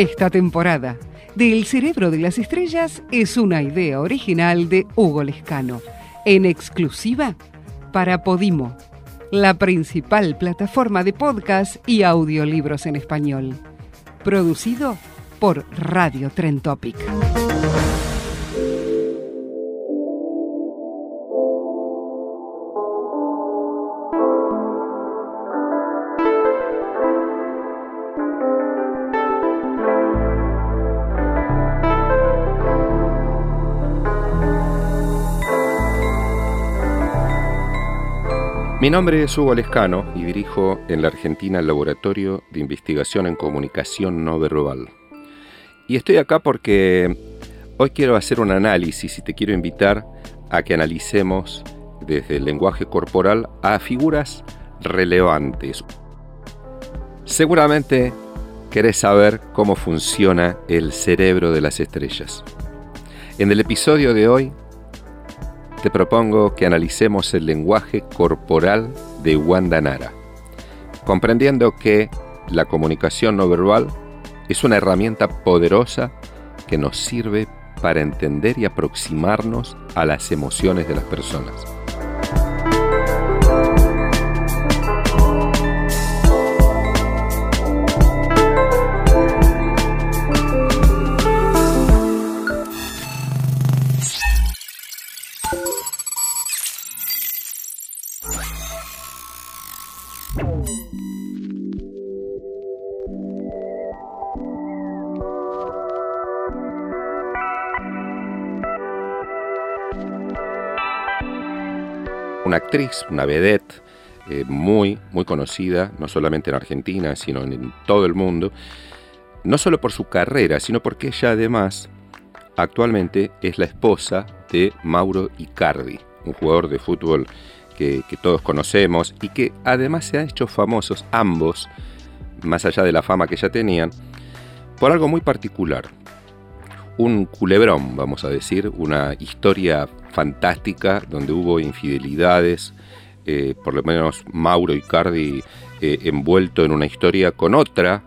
Esta temporada de El cerebro de las estrellas es una idea original de Hugo Lescano, en exclusiva para Podimo, la principal plataforma de podcast y audiolibros en español. Producido por Radio Tren Topic. Mi nombre es Hugo Lescano y dirijo en la Argentina el Laboratorio de Investigación en Comunicación No Verbal. Y estoy acá porque hoy quiero hacer un análisis y te quiero invitar a que analicemos desde el lenguaje corporal a figuras relevantes. Seguramente querés saber cómo funciona el cerebro de las estrellas. En el episodio de hoy te propongo que analicemos el lenguaje corporal de Wanda Nara, comprendiendo que la comunicación no verbal es una herramienta poderosa que nos sirve para entender y aproximarnos a las emociones de las personas. Una actriz, una vedette eh, muy, muy conocida, no solamente en Argentina, sino en, todo el mundo, no solo por su carrera, sino porque ella además actualmente es la esposa de Mauro Icardi, un jugador de fútbol que, que todos conocemos y que además se han hecho famosos ambos, más allá de la fama que ya tenían, por algo muy particular. Un culebrón, vamos a decir, una historia fantástica donde hubo infidelidades, eh, por lo menos Mauro Icardi eh, envuelto en una historia con otra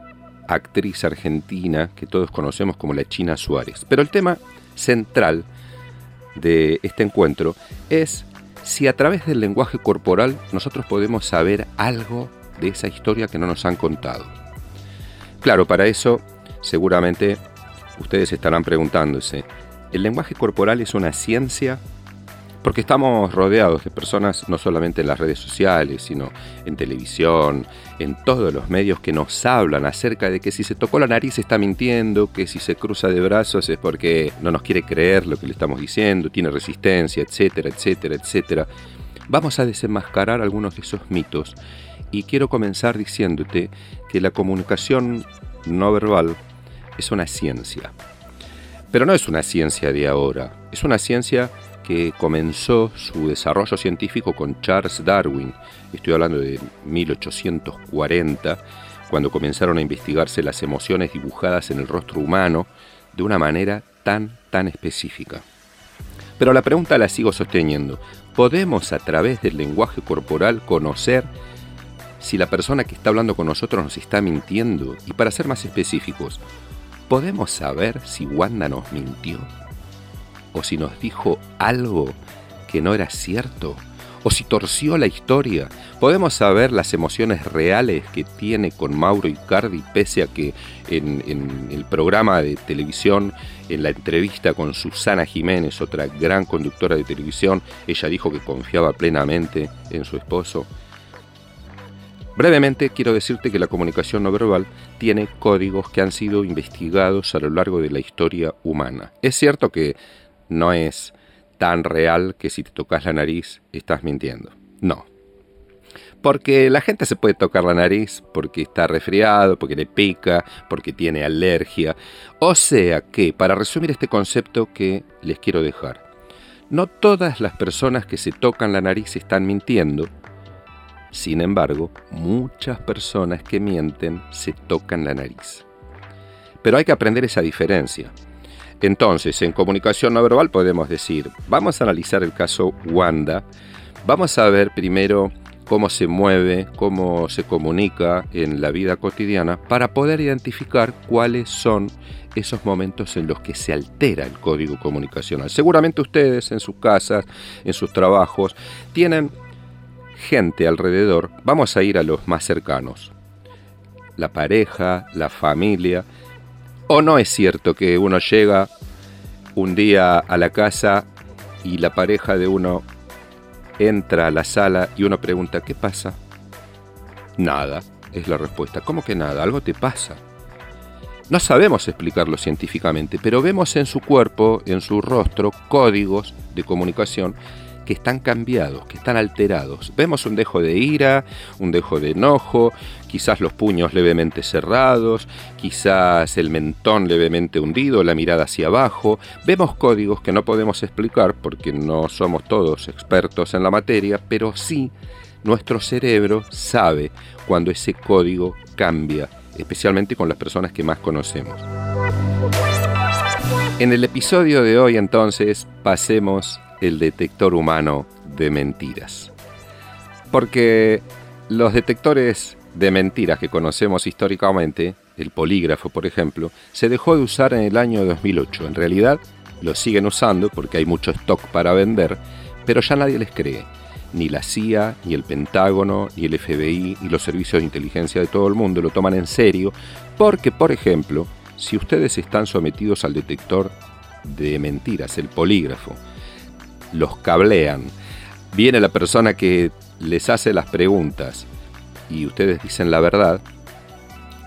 actriz argentina que todos conocemos como la China Suárez. Pero el tema central de este encuentro es si a través del lenguaje corporal nosotros podemos saber algo de esa historia que no nos han contado. Claro, para eso seguramente ustedes estarán preguntándose, ¿el lenguaje corporal es una ciencia porque estamos rodeados de personas no solamente en las redes sociales, sino en televisión, en todos los medios que nos hablan acerca de que si se tocó la nariz está mintiendo, que si se cruza de brazos es porque no nos quiere creer lo que le estamos diciendo, tiene resistencia, etcétera, etcétera, etcétera. Vamos a desenmascarar algunos de esos mitos y quiero comenzar diciéndote que la comunicación no verbal es una ciencia. Pero no es una ciencia de ahora, es una ciencia que comenzó su desarrollo científico con Charles Darwin. Estoy hablando de 1840, cuando comenzaron a investigarse las emociones dibujadas en el rostro humano de una manera tan, tan específica. Pero la pregunta la sigo sosteniendo. ¿Podemos a través del lenguaje corporal conocer si la persona que está hablando con nosotros nos está mintiendo? Y para ser más específicos, ¿podemos saber si Wanda nos mintió? o si nos dijo algo que no era cierto, o si torció la historia. Podemos saber las emociones reales que tiene con Mauro Icardi, pese a que en, el programa de televisión, en la entrevista con Susana Jiménez, otra gran conductora de televisión, ella dijo que confiaba plenamente en su esposo. Brevemente quiero decirte que la comunicación no verbal tiene códigos que han sido investigados a lo largo de la historia humana. Es cierto que no es tan real que si te tocas la nariz estás mintiendo. No. Porque la gente se puede tocar la nariz porque está resfriado, porque le pica, porque tiene alergia. O sea que, para resumir este concepto que les quiero dejar, no todas las personas que se tocan la nariz están mintiendo. Sin embargo, muchas personas que mienten se tocan la nariz. Pero hay que aprender esa diferencia. Entonces, en comunicación no verbal podemos decir, vamos a analizar el caso Wanda, vamos a ver primero cómo se mueve, cómo se comunica en la vida cotidiana, para poder identificar cuáles son esos momentos en los que se altera el código comunicacional. Seguramente ustedes en sus casas, en sus trabajos, tienen gente alrededor, vamos a ir a los más cercanos, la pareja, la familia, o no es cierto que uno llega un día a la casa y la pareja de uno entra a la sala y uno pregunta, ¿qué pasa? Nada, es la respuesta. ¿Cómo que nada? Algo te pasa. No sabemos explicarlo científicamente, pero vemos en su cuerpo, en su rostro, códigos de comunicación que están cambiados, que están alterados. Vemos un dejo de ira, un dejo de enojo, quizás los puños levemente cerrados, quizás el mentón levemente hundido, la mirada hacia abajo. Vemos códigos que no podemos explicar porque no somos todos expertos en la materia, pero sí nuestro cerebro sabe cuando ese código cambia, especialmente con las personas que más conocemos. En el episodio de hoy entonces pasemos el detector humano de mentiras. Porque los detectores de mentiras que conocemos históricamente, el polígrafo por ejemplo, se dejó de usar en el año 2008. En realidad lo siguen usando porque hay mucho stock para vender, pero ya nadie les cree. Ni la CIA, ni el Pentágono, ni el FBI, ni los servicios de inteligencia de todo el mundo lo toman en serio porque, por ejemplo, si ustedes están sometidos al detector de mentiras, el polígrafo, los cablean. Viene la persona que les hace las preguntas y ustedes dicen la verdad,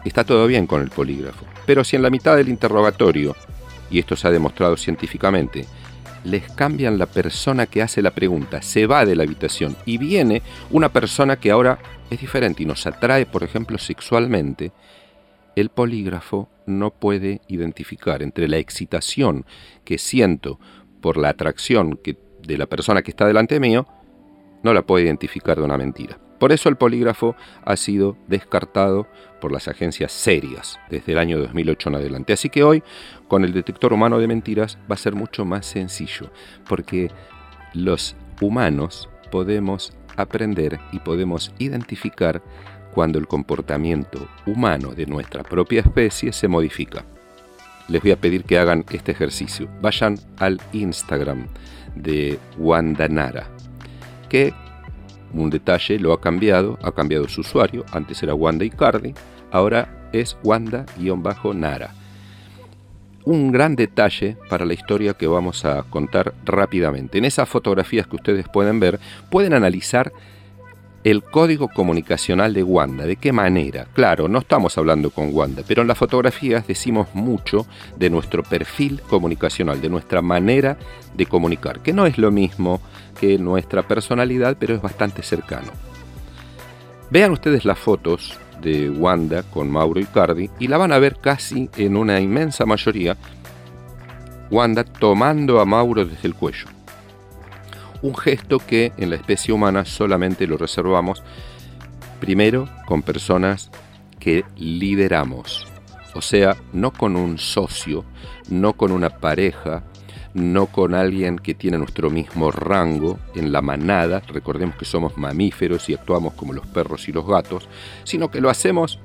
está todo bien con el polígrafo. Pero si en la mitad del interrogatorio, y esto se ha demostrado científicamente, les cambian la persona que hace la pregunta, se va de la habitación y viene una persona que ahora es diferente y nos atrae, por ejemplo, sexualmente, el polígrafo no puede identificar entre la excitación que siento por la atracción que de la persona que está delante mío, no la puede identificar de una mentira. Por eso el polígrafo ha sido descartado por las agencias serias desde el año 2008 en adelante. Así que hoy, con el detector humano de mentiras, va a ser mucho más sencillo, porque los humanos podemos aprender y podemos identificar cuando el comportamiento humano de nuestra propia especie se modifica. Les voy a pedir que hagan este ejercicio. Vayan al Instagram de Wanda Nara, que un detalle lo ha cambiado, ha cambiado su usuario, antes era Wanda Icardi, ahora es Wanda-Nara. Un gran detalle para la historia que vamos a contar rápidamente. En esas fotografías que ustedes pueden ver, pueden analizar el código comunicacional de Wanda. ¿De qué manera? Claro, no estamos hablando con Wanda, pero en las fotografías decimos mucho de nuestro perfil comunicacional, de nuestra manera de comunicar, que no es lo mismo que nuestra personalidad, pero es bastante cercano. Vean ustedes las fotos de Wanda con Mauro Icardi y la van a ver casi en una inmensa mayoría Wanda tomando a Mauro desde el cuello un gesto que en la especie humana solamente lo reservamos primero con personas que lideramos, o sea, no con un socio, no con una pareja, no con alguien que tiene nuestro mismo rango en la manada, recordemos que somos mamíferos y actuamos como los perros y los gatos, sino que lo hacemos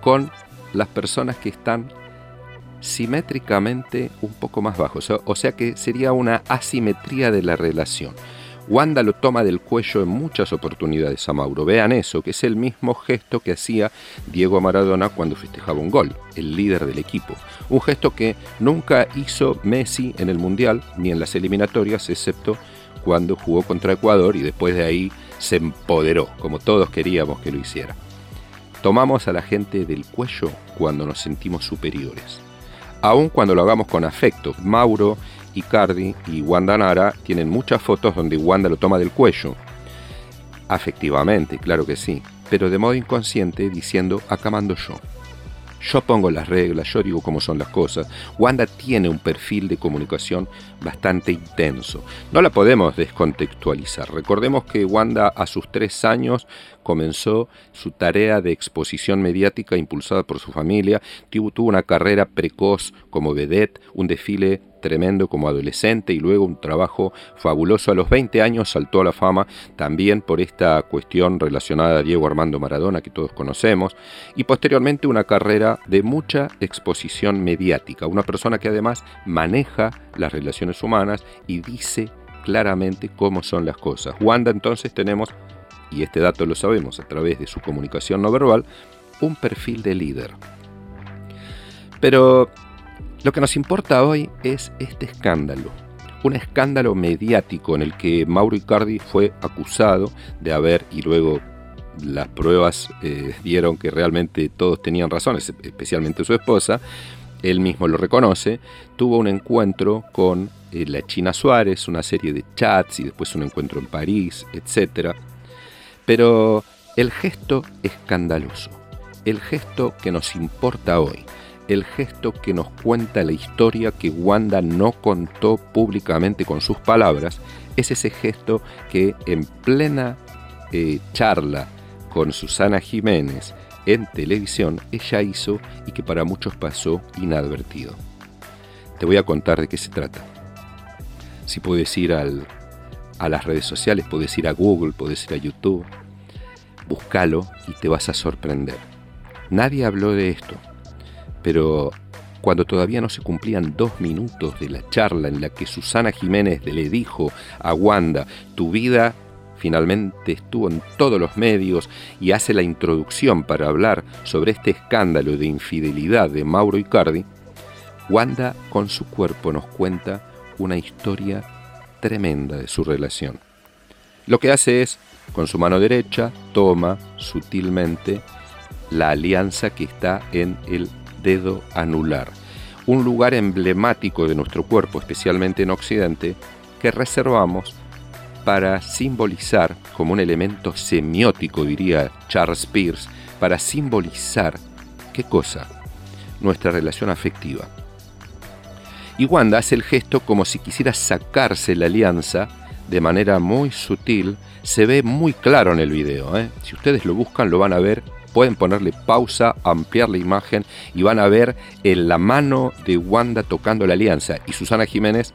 con las personas que están simétricamente un poco más bajos, o sea que sería una asimetría de la relación. Wanda lo toma del cuello en muchas oportunidades a Mauro. Vean eso, que es el mismo gesto que hacía Diego Maradona cuando festejaba un gol, el líder del equipo. Un gesto que nunca hizo Messi en el Mundial ni en las eliminatorias, excepto cuando jugó contra Ecuador y después de ahí se empoderó, como todos queríamos que lo hiciera. Tomamos a la gente del cuello cuando nos sentimos superiores. Aun cuando lo hagamos con afecto. Mauro Icardi y Wanda Nara tienen muchas fotos donde Wanda lo toma del cuello. Afectivamente, claro que sí, pero de modo inconsciente diciendo acá mando yo. Yo pongo las reglas, yo digo cómo son las cosas. Wanda tiene un perfil de comunicación bastante intenso. No la podemos descontextualizar. Recordemos que Wanda a sus tres años comenzó su tarea de exposición mediática impulsada por su familia. Tuvo, una carrera precoz como vedette, un desfile tremendo como adolescente y luego un trabajo fabuloso. A los 20 años saltó a la fama también por esta cuestión relacionada a Diego Armando Maradona que todos conocemos y posteriormente una carrera de mucha exposición mediática. Una persona que además maneja las relaciones humanas y dice claramente cómo son las cosas. Wanda entonces tenemos, y este dato lo sabemos a través de su comunicación no verbal, un perfil de líder. Pero lo que nos importa hoy es este escándalo. Un escándalo mediático en el que Mauro Icardi fue acusado de haber, y luego las pruebas eh, dieron que realmente todos tenían razón, especialmente su esposa, él mismo lo reconoce, tuvo un encuentro con eh, la China Suárez, una serie de chats y después un encuentro en París, etc. Pero el gesto escandaloso, el gesto que nos importa hoy, el gesto que nos cuenta la historia que Wanda no contó públicamente con sus palabras, es ese gesto que en plena eh, charla con Susana Jiménez en televisión ella hizo y que para muchos pasó inadvertido. Te voy a contar de qué se trata. Si puedes ir al, a las redes sociales, puedes ir a Google, puedes ir a YouTube, búscalo y te vas a sorprender. Nadie habló de esto, pero cuando todavía no se cumplían dos minutos de la charla en la que Susana Jiménez le dijo a Wanda, tu vida finalmente estuvo en todos los medios y hace la introducción para hablar sobre este escándalo de infidelidad de Mauro Icardi, Wanda con su cuerpo nos cuenta una historia tremenda de su relación. Lo que hace es, con su mano derecha, toma sutilmente la alianza que está en el dedo anular, un lugar emblemático de nuestro cuerpo, especialmente en Occidente, que reservamos para simbolizar, como un elemento semiótico, diría Charles Peirce, para simbolizar, ¿qué cosa? Nuestra relación afectiva. Y Wanda hace el gesto como si quisiera sacarse la alianza de manera muy sutil. Se ve muy claro en el video. ¿eh? Si ustedes lo buscan, lo van a ver pueden ponerle pausa, ampliar la imagen y van a ver en la mano de Wanda tocando la alianza. Y Susana Jiménez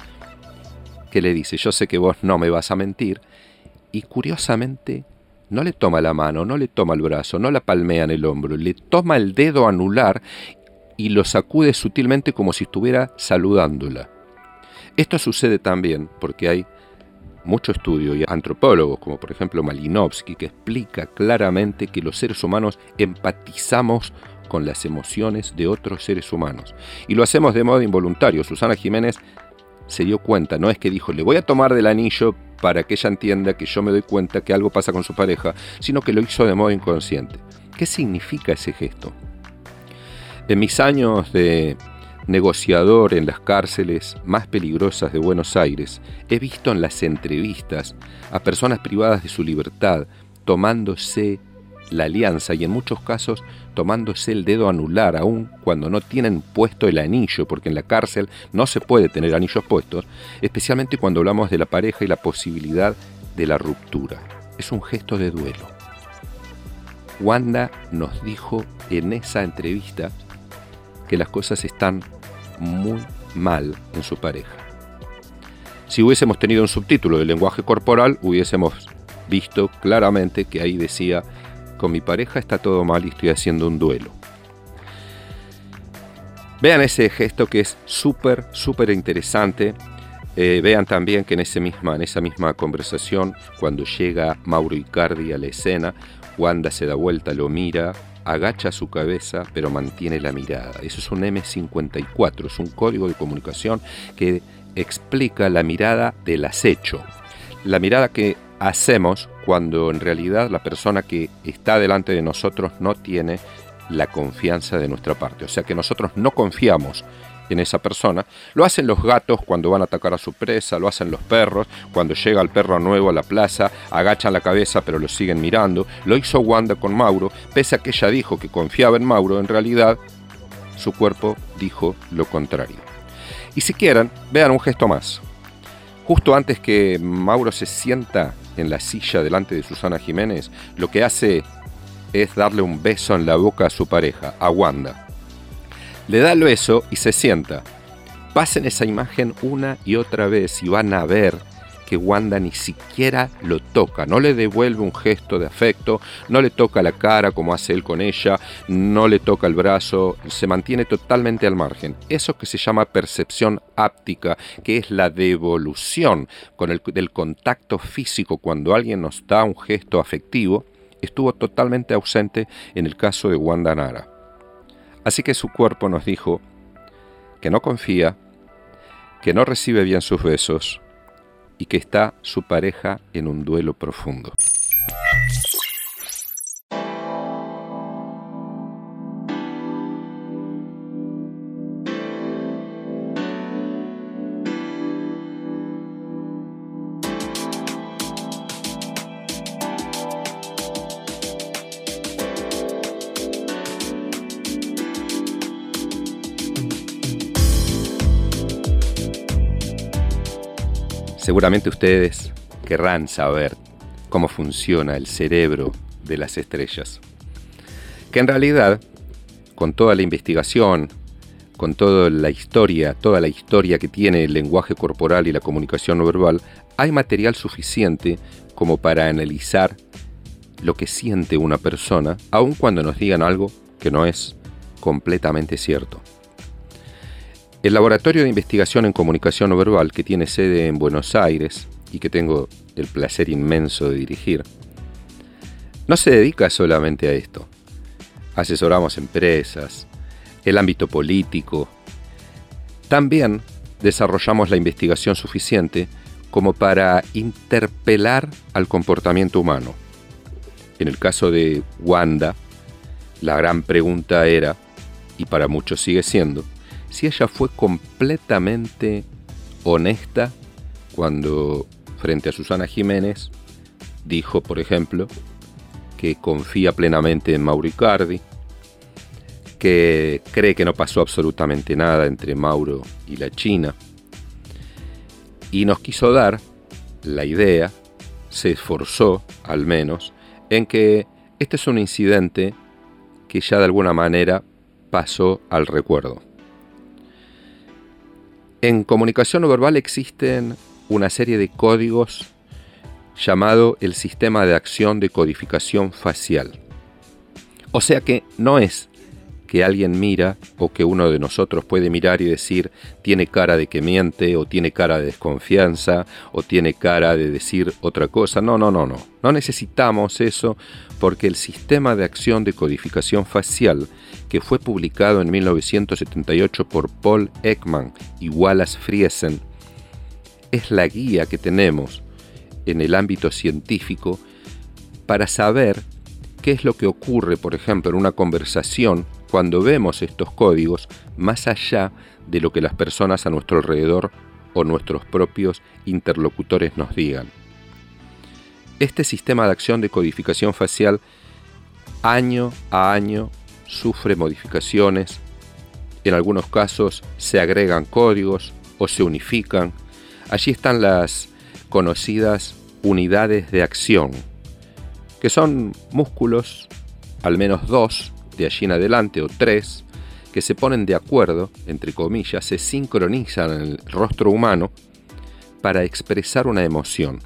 que le dice, yo sé que vos no me vas a mentir. Y curiosamente no le toma la mano, no le toma el brazo, no la palmea en el hombro, le toma el dedo anular y lo sacude sutilmente como si estuviera saludándola. Esto sucede también porque hay mucho estudio y antropólogos, como por ejemplo Malinowski, que explica claramente que los seres humanos empatizamos con las emociones de otros seres humanos. Y lo hacemos de modo involuntario. Susana Jiménez se dio cuenta, no es que dijo, le voy a tomar del anillo para que ella entienda que yo me doy cuenta que algo pasa con su pareja, sino que lo hizo de modo inconsciente. ¿Qué significa ese gesto? En mis años de negociador en las cárceles más peligrosas de Buenos Aires, he visto en las entrevistas a personas privadas de su libertad tomándose la alianza y en muchos casos tomándose el dedo anular aún cuando no tienen puesto el anillo, porque en la cárcel no se puede tener anillos puestos, especialmente cuando hablamos de la pareja y la posibilidad de la ruptura. Es un gesto de duelo. Wanda nos dijo en esa entrevista que las cosas están muy mal en su pareja. Si hubiésemos tenido un subtítulo de lenguaje corporal, hubiésemos visto claramente que ahí decía, con mi pareja está todo mal y estoy haciendo un duelo. Vean ese gesto que es súper, súper interesante. Eh, vean también que en, ese misma, en esa misma conversación, cuando llega Mauro Icardi a la escena, Wanda se da vuelta, lo mira, agacha su cabeza pero mantiene la mirada. Eso es un M54, es un código de comunicación que explica la mirada del acecho. La mirada que hacemos cuando en realidad la persona que está delante de nosotros no tiene la confianza de nuestra parte. O sea que nosotros no confiamos en esa persona. Lo hacen los gatos cuando van a atacar a su presa, lo hacen los perros cuando llega el perro nuevo a la plaza, agachan la cabeza pero lo siguen mirando. Lo hizo Wanda con Mauro, pese a que ella dijo que confiaba en Mauro, en realidad su cuerpo dijo lo contrario. Y si quieren, vean un gesto más. Justo antes que Mauro se sienta en la silla delante de Susana Jiménez, lo que hace es darle un beso en la boca a su pareja, a Wanda. Le da el beso y se sienta. Pasen esa imagen una y otra vez y van a ver que Wanda ni siquiera lo toca, no le devuelve un gesto de afecto, no le toca la cara como hace él con ella, no le toca el brazo, se mantiene totalmente al margen. Eso que se llama percepción áptica, que es la devolución con el, del contacto físico cuando alguien nos da un gesto afectivo, estuvo totalmente ausente en el caso de Wanda Nara. Así que su cuerpo nos dijo que no confía, que no recibe bien sus besos, y que está su pareja en un duelo profundo. Seguramente ustedes querrán saber cómo funciona el cerebro de las estrellas. Que en realidad, con toda la investigación, con toda la historia, toda la historia que tiene el lenguaje corporal y la comunicación no verbal, hay material suficiente como para analizar lo que siente una persona, aun cuando nos digan algo que no es completamente cierto. El Laboratorio de Investigación en Comunicación No Verbal, que tiene sede en Buenos Aires y que tengo el placer inmenso de dirigir, no se dedica solamente a esto. Asesoramos empresas, el ámbito político. También desarrollamos la investigación suficiente como para interpelar al comportamiento humano. En el caso de Wanda, la gran pregunta era, y para muchos sigue siendo, si ella fue completamente honesta cuando frente a Susana Jiménez dijo, por ejemplo, que confía plenamente en Mauricardi, que cree que no pasó absolutamente nada entre Mauro y la China, y nos quiso dar la idea, se esforzó al menos, en que este es un incidente que ya de alguna manera pasó al recuerdo. En comunicación no verbal existen una serie de códigos llamado el sistema de acción de codificación facial. O sea que no es que alguien mira o que uno de nosotros puede mirar y decir tiene cara de que miente o tiene cara de desconfianza o tiene cara de decir otra cosa. No, no, no, no. No necesitamos eso porque el sistema de acción de codificación facial que fue publicado en 1978 por Paul Ekman y Wallace Friesen es la guía que tenemos en el ámbito científico para saber qué es lo que ocurre, por ejemplo, en una conversación cuando vemos estos códigos más allá de lo que las personas a nuestro alrededor o nuestros propios interlocutores nos digan. Este sistema de acción de codificación facial año a año sufre modificaciones, en algunos casos se agregan códigos o se unifican. Allí están las conocidas unidades de acción, que son músculos, al menos dos, de allí en adelante, o tres, que se ponen de acuerdo, entre comillas, se sincronizan en el rostro humano para expresar una emoción.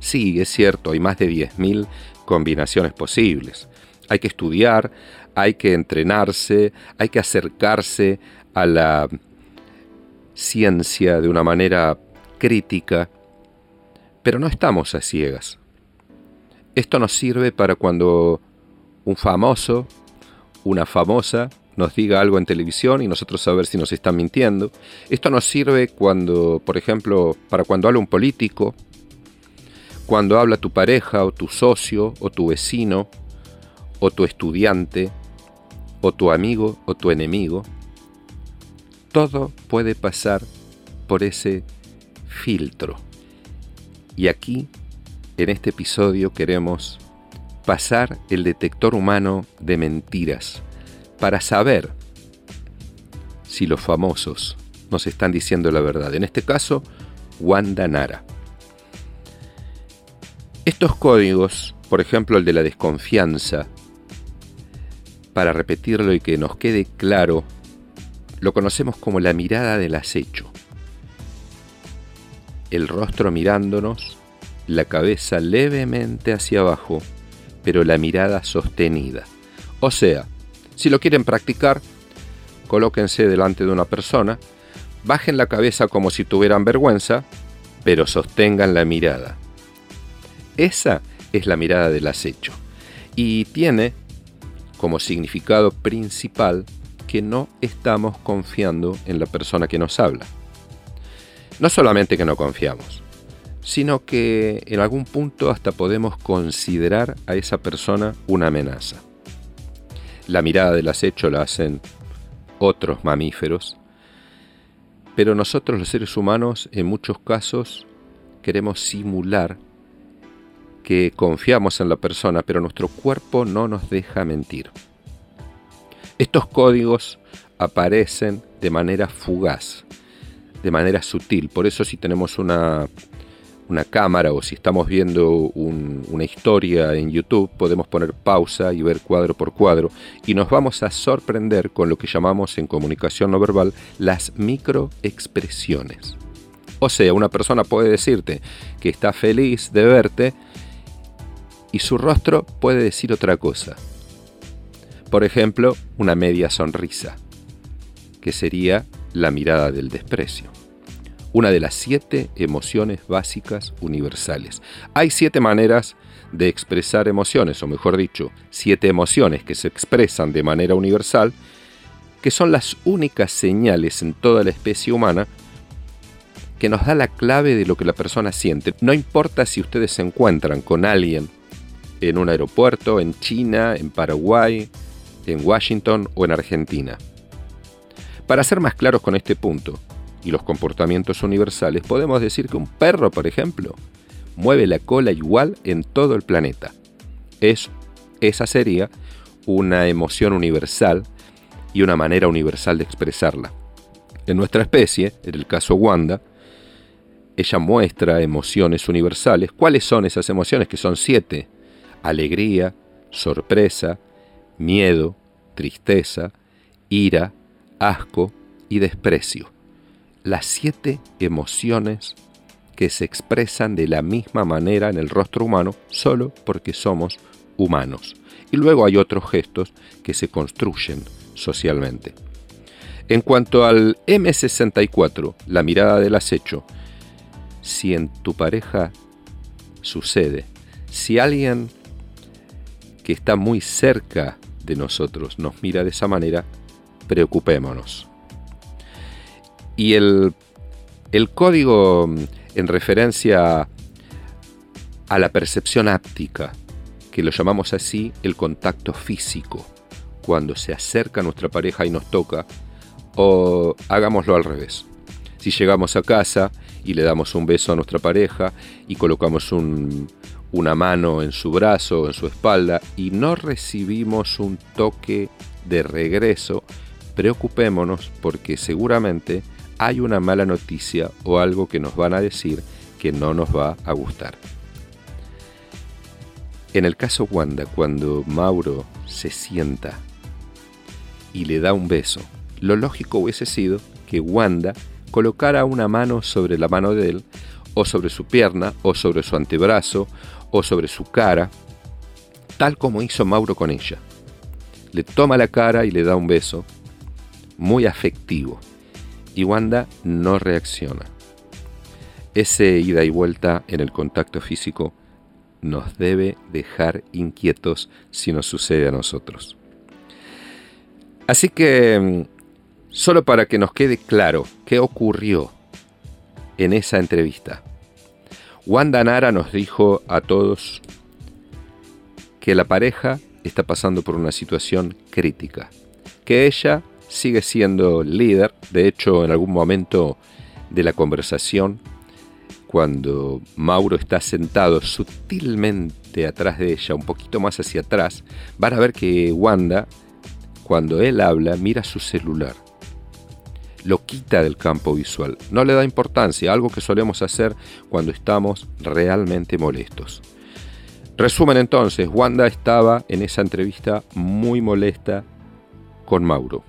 Sí, es cierto, hay más de 10.000 combinaciones posibles. Hay que estudiar, hay que entrenarse, hay que acercarse a la ciencia de una manera crítica, pero no estamos a ciegas. Esto nos sirve para cuando un famoso, una famosa, nos diga algo en televisión y nosotros saber si nos están mintiendo. Esto nos sirve cuando, por ejemplo, para cuando habla un político, cuando habla tu pareja o tu socio o tu vecino o tu estudiante o tu amigo o tu enemigo. Todo puede pasar por ese filtro. Y aquí, en este episodio, queremos pasar el detector humano de mentiras para saber si los famosos nos están diciendo la verdad. En este caso, Wanda Nara. Estos códigos, por ejemplo el de la desconfianza, para repetirlo y que nos quede claro lo conocemos como la mirada del acecho. El rostro mirándonos, la cabeza levemente hacia abajo, pero la mirada sostenida. O sea, si lo quieren practicar, colóquense delante de una persona, bajen la cabeza como si tuvieran vergüenza, pero sostengan la mirada. Esa es la mirada del acecho y tiene como significado principal que no estamos confiando en la persona que nos habla. No solamente que no confiamos, sino que en algún punto hasta podemos considerar a esa persona una amenaza. La mirada del acecho la hacen otros mamíferos, pero nosotros los seres humanos en muchos casos queremos simular que confiamos en la persona, pero nuestro cuerpo no nos deja mentir. Estos códigos aparecen de manera fugaz, de manera sutil. Por eso si tenemos una, una cámara o si estamos viendo una historia en YouTube, podemos poner pausa y ver cuadro por cuadro y nos vamos a sorprender con lo que llamamos en comunicación no verbal las microexpresiones. O sea, una persona puede decirte que está feliz de verte y su rostro puede decir otra cosa. Por ejemplo, una media sonrisa, que sería la mirada del desprecio. Una de las siete emociones básicas universales. Hay siete maneras de expresar emociones, o mejor dicho, siete emociones que se expresan de manera universal, que son las únicas señales en toda la especie humana que nos da la clave de lo que la persona siente. No importa si ustedes se encuentran con alguien en un aeropuerto, en China, en Paraguay, en Washington o en Argentina. Para ser más claros con este punto y los comportamientos universales, podemos decir que un perro, por ejemplo, mueve la cola igual en todo el planeta. Es, esa sería una emoción universal y una manera universal de expresarla. En nuestra especie, en el caso Wanda, ella muestra emociones universales. ¿Cuáles son esas emociones? Que son siete. Alegría, sorpresa, miedo, tristeza, ira, asco y desprecio. Las siete emociones que se expresan de la misma manera en el rostro humano solo porque somos humanos. Y luego hay otros gestos que se construyen socialmente. En cuanto al M64, la mirada del acecho, si en tu pareja sucede, si alguien que está muy cerca de nosotros nos mira de esa manera, preocupémonos. Y el, el código mm, en referencia a la percepción áptica, que lo llamamos así el contacto físico, cuando se acerca nuestra pareja y nos toca, o hagámoslo al revés. Si llegamos a casa y le damos un beso a nuestra pareja y colocamos una mano en su brazo o en su espalda y no recibimos un toque de regreso, preocupémonos porque seguramente hay una mala noticia o algo que nos van a decir que no nos va a gustar. En el caso Wanda, cuando Mauro se sienta y le da un beso, lo lógico hubiese sido que Wanda colocara una mano sobre la mano de él, o sobre su pierna, o sobre su antebrazo, o sobre su cara, tal como hizo Mauro con ella. Le toma la cara y le da un beso, muy afectivo, y Wanda no reacciona. Ese ida y vuelta en el contacto físico nos debe dejar inquietos si nos sucede a nosotros. Así que mm, Solo para que nos quede claro qué ocurrió en esa entrevista. Wanda Nara nos dijo a todos que la pareja está pasando por una situación crítica, que ella sigue siendo líder, de hecho en algún momento de la conversación, cuando Mauro está sentado sutilmente atrás de ella, un poquito más hacia atrás, van a ver que Wanda, cuando él habla, mira su celular lo quita del campo visual, no le da importancia, algo que solemos hacer cuando estamos realmente molestos. Resumen entonces, Wanda estaba en esa entrevista muy molesta con Mauro.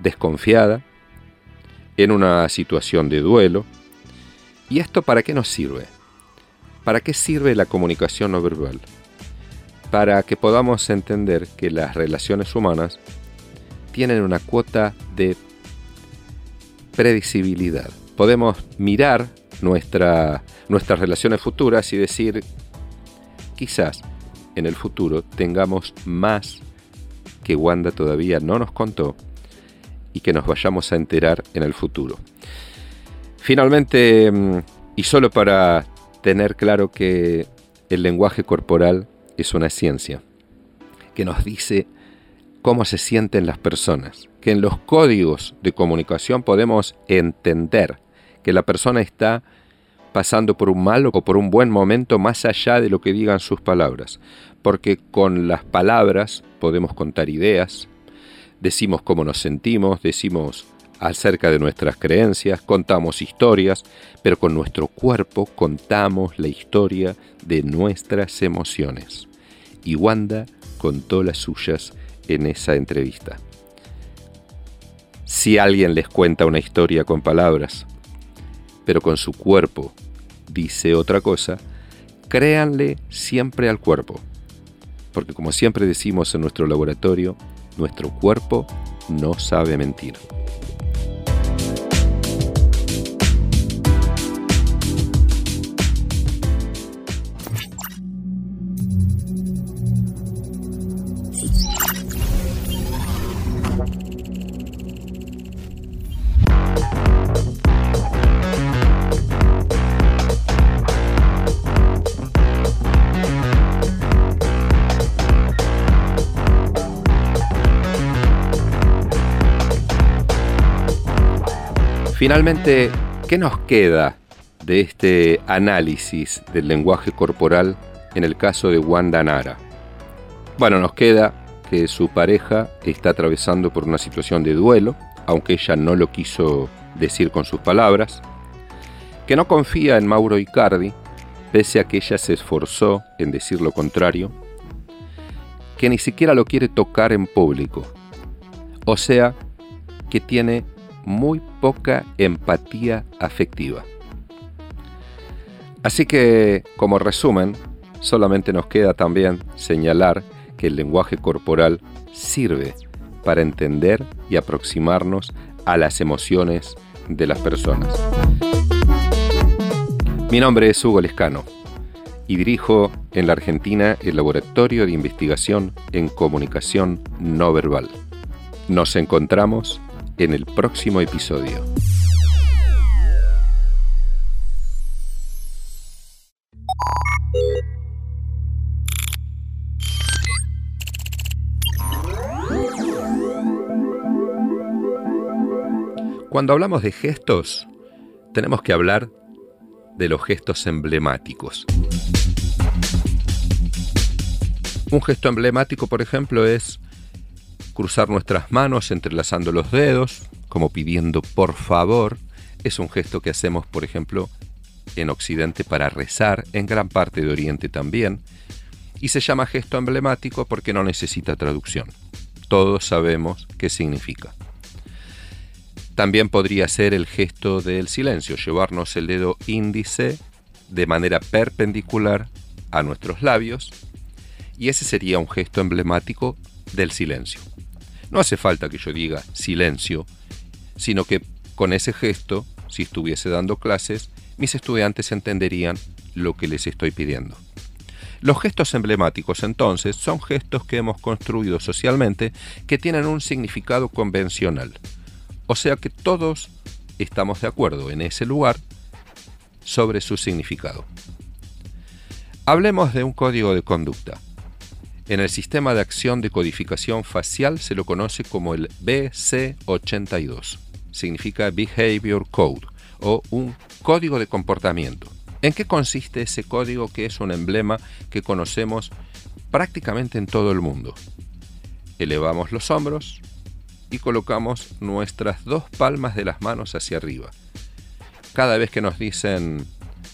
desconfiada, en una situación de duelo. ¿Y esto para qué nos sirve? ¿Para qué sirve la comunicación no verbal? Para que podamos entender que las relaciones humanas tienen una cuota de predecibilidad. Podemos mirar nuestra, nuestras relaciones futuras y decir, quizás en el futuro tengamos más que Wanda todavía no nos contó y que nos vayamos a enterar en el futuro. Finalmente, mm, y solo para tener claro que el lenguaje corporal es una ciencia, que nos dice cómo se sienten las personas, que en los códigos de comunicación podemos entender que la persona está pasando por un mal o por un buen momento más allá de lo que digan sus palabras, porque con las palabras podemos contar ideas, decimos cómo nos sentimos, decimos acerca de nuestras creencias, contamos historias, pero con nuestro cuerpo contamos la historia de nuestras emociones. Y Wanda contó las suyas en esa entrevista. Si alguien les cuenta una historia con palabras, pero con su cuerpo dice otra cosa, créanle siempre al cuerpo. Porque como siempre decimos en nuestro laboratorio, nuestro cuerpo no sabe mentir. Finalmente, ¿qué nos queda de este análisis del lenguaje corporal en el caso de Wanda Nara? Bueno, nos queda que su pareja está atravesando por una situación de duelo, aunque ella no lo quiso decir con sus palabras, que no confía en Mauro Icardi, pese a que ella se esforzó en decir lo contrario, que ni siquiera lo quiere tocar en público, o sea, que tiene muy poca empatía afectiva. Así que, como resumen, solamente nos queda también señalar que el lenguaje corporal sirve para entender y aproximarnos a las emociones de las personas. Mi nombre es Hugo Lescano y dirijo en la Argentina el Laboratorio de Investigación en Comunicación No Verbal. Nos encontramos en el próximo episodio. Cuando hablamos de gestos, tenemos que hablar de los gestos emblemáticos. Un gesto emblemático, por ejemplo, es cruzar nuestras manos entrelazando los dedos, como pidiendo por favor. Es un gesto que hacemos, por ejemplo, en Occidente para rezar, en gran parte de Oriente también, y se llama gesto emblemático porque no necesita traducción. Todos sabemos qué significa. También podría ser el gesto del silencio, llevarnos el dedo índice de manera perpendicular a nuestros labios, y ese sería un gesto emblemático del silencio. No hace falta que yo diga silencio, sino que con ese gesto, si estuviese dando clases, mis estudiantes entenderían lo que les estoy pidiendo. Los gestos emblemáticos entonces son gestos que hemos construido socialmente que tienen un significado convencional. O sea que todos estamos de acuerdo en ese lugar sobre su significado. Hablemos de un código de conducta. En el sistema de acción de codificación facial se lo conoce como el BC82. Significa Behavior Code o un código de comportamiento. ¿En qué consiste ese código que es un emblema que conocemos prácticamente en todo el mundo? Elevamos los hombros y colocamos nuestras dos palmas de las manos hacia arriba. Cada vez que nos dicen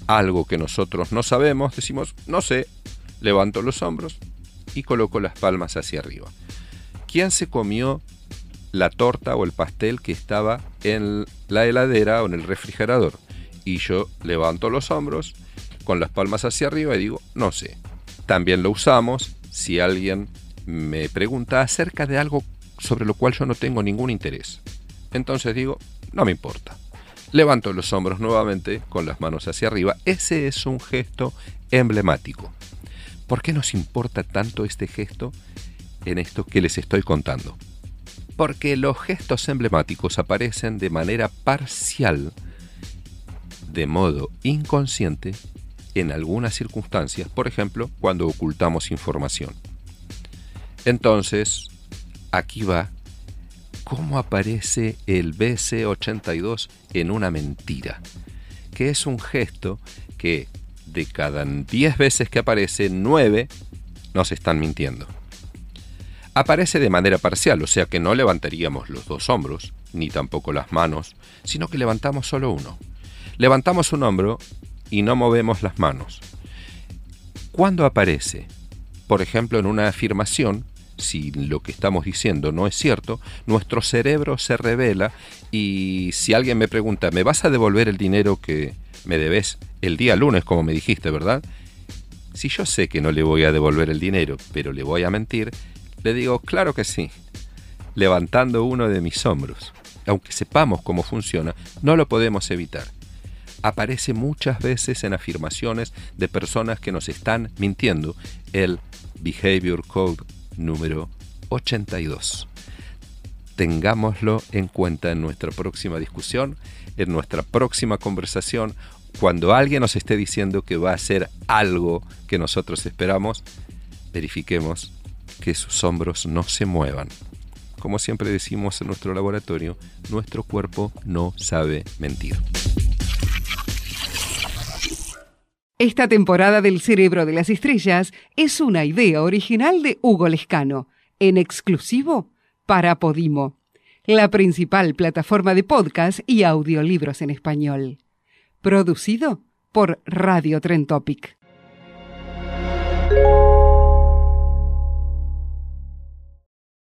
algo que nosotros no sabemos, decimos, no sé, levanto los hombros y colocó las palmas hacia arriba. ¿Quién se comió la torta o el pastel que estaba en la heladera o en el refrigerador. Y yo levanto los hombros con las palmas hacia arriba y digo, no sé. También lo usamos si alguien me pregunta acerca de algo sobre lo cual yo no tengo ningún interés. Entonces digo, no me importa. Levanto los hombros nuevamente con las manos hacia arriba. Ese es un gesto emblemático. ¿Por qué nos importa tanto este gesto en esto que les estoy contando? Porque los gestos emblemáticos aparecen de manera parcial, de modo inconsciente, en algunas circunstancias, por ejemplo, cuando ocultamos información. Entonces, aquí va cómo aparece el BC82 en una mentira, que es un gesto que de cada 10 veces que aparece, 9 nos están mintiendo. Aparece de manera parcial, o sea que no levantaríamos los dos hombros, ni tampoco las manos, sino que levantamos solo uno. Levantamos un hombro y no movemos las manos. ¿Cuándo aparece? Por ejemplo, en una afirmación si lo que estamos diciendo no es cierto, nuestro cerebro se revela y si alguien me pregunta, ¿me vas a devolver el dinero que me debes el día lunes, como me dijiste, verdad? Si yo sé que no le voy a devolver el dinero, pero le voy a mentir, le digo, claro que sí, levantando uno de mis hombros. Aunque sepamos cómo funciona, no lo podemos evitar. Aparece muchas veces en afirmaciones de personas que nos están mintiendo el Behavior Code número 82. Tengámoslo en cuenta en nuestra próxima discusión, en nuestra próxima conversación, cuando alguien nos esté diciendo que va a hacer algo que nosotros esperamos, verifiquemos que sus hombros no se muevan. Como siempre decimos en nuestro laboratorio, nuestro cuerpo no sabe mentir. Esta temporada del Cerebro de las Estrellas es una idea original de Hugo Lescano, en exclusivo para Podimo, la principal plataforma de podcast y audiolibros en español. Producido por Radio Trentopic. Topic.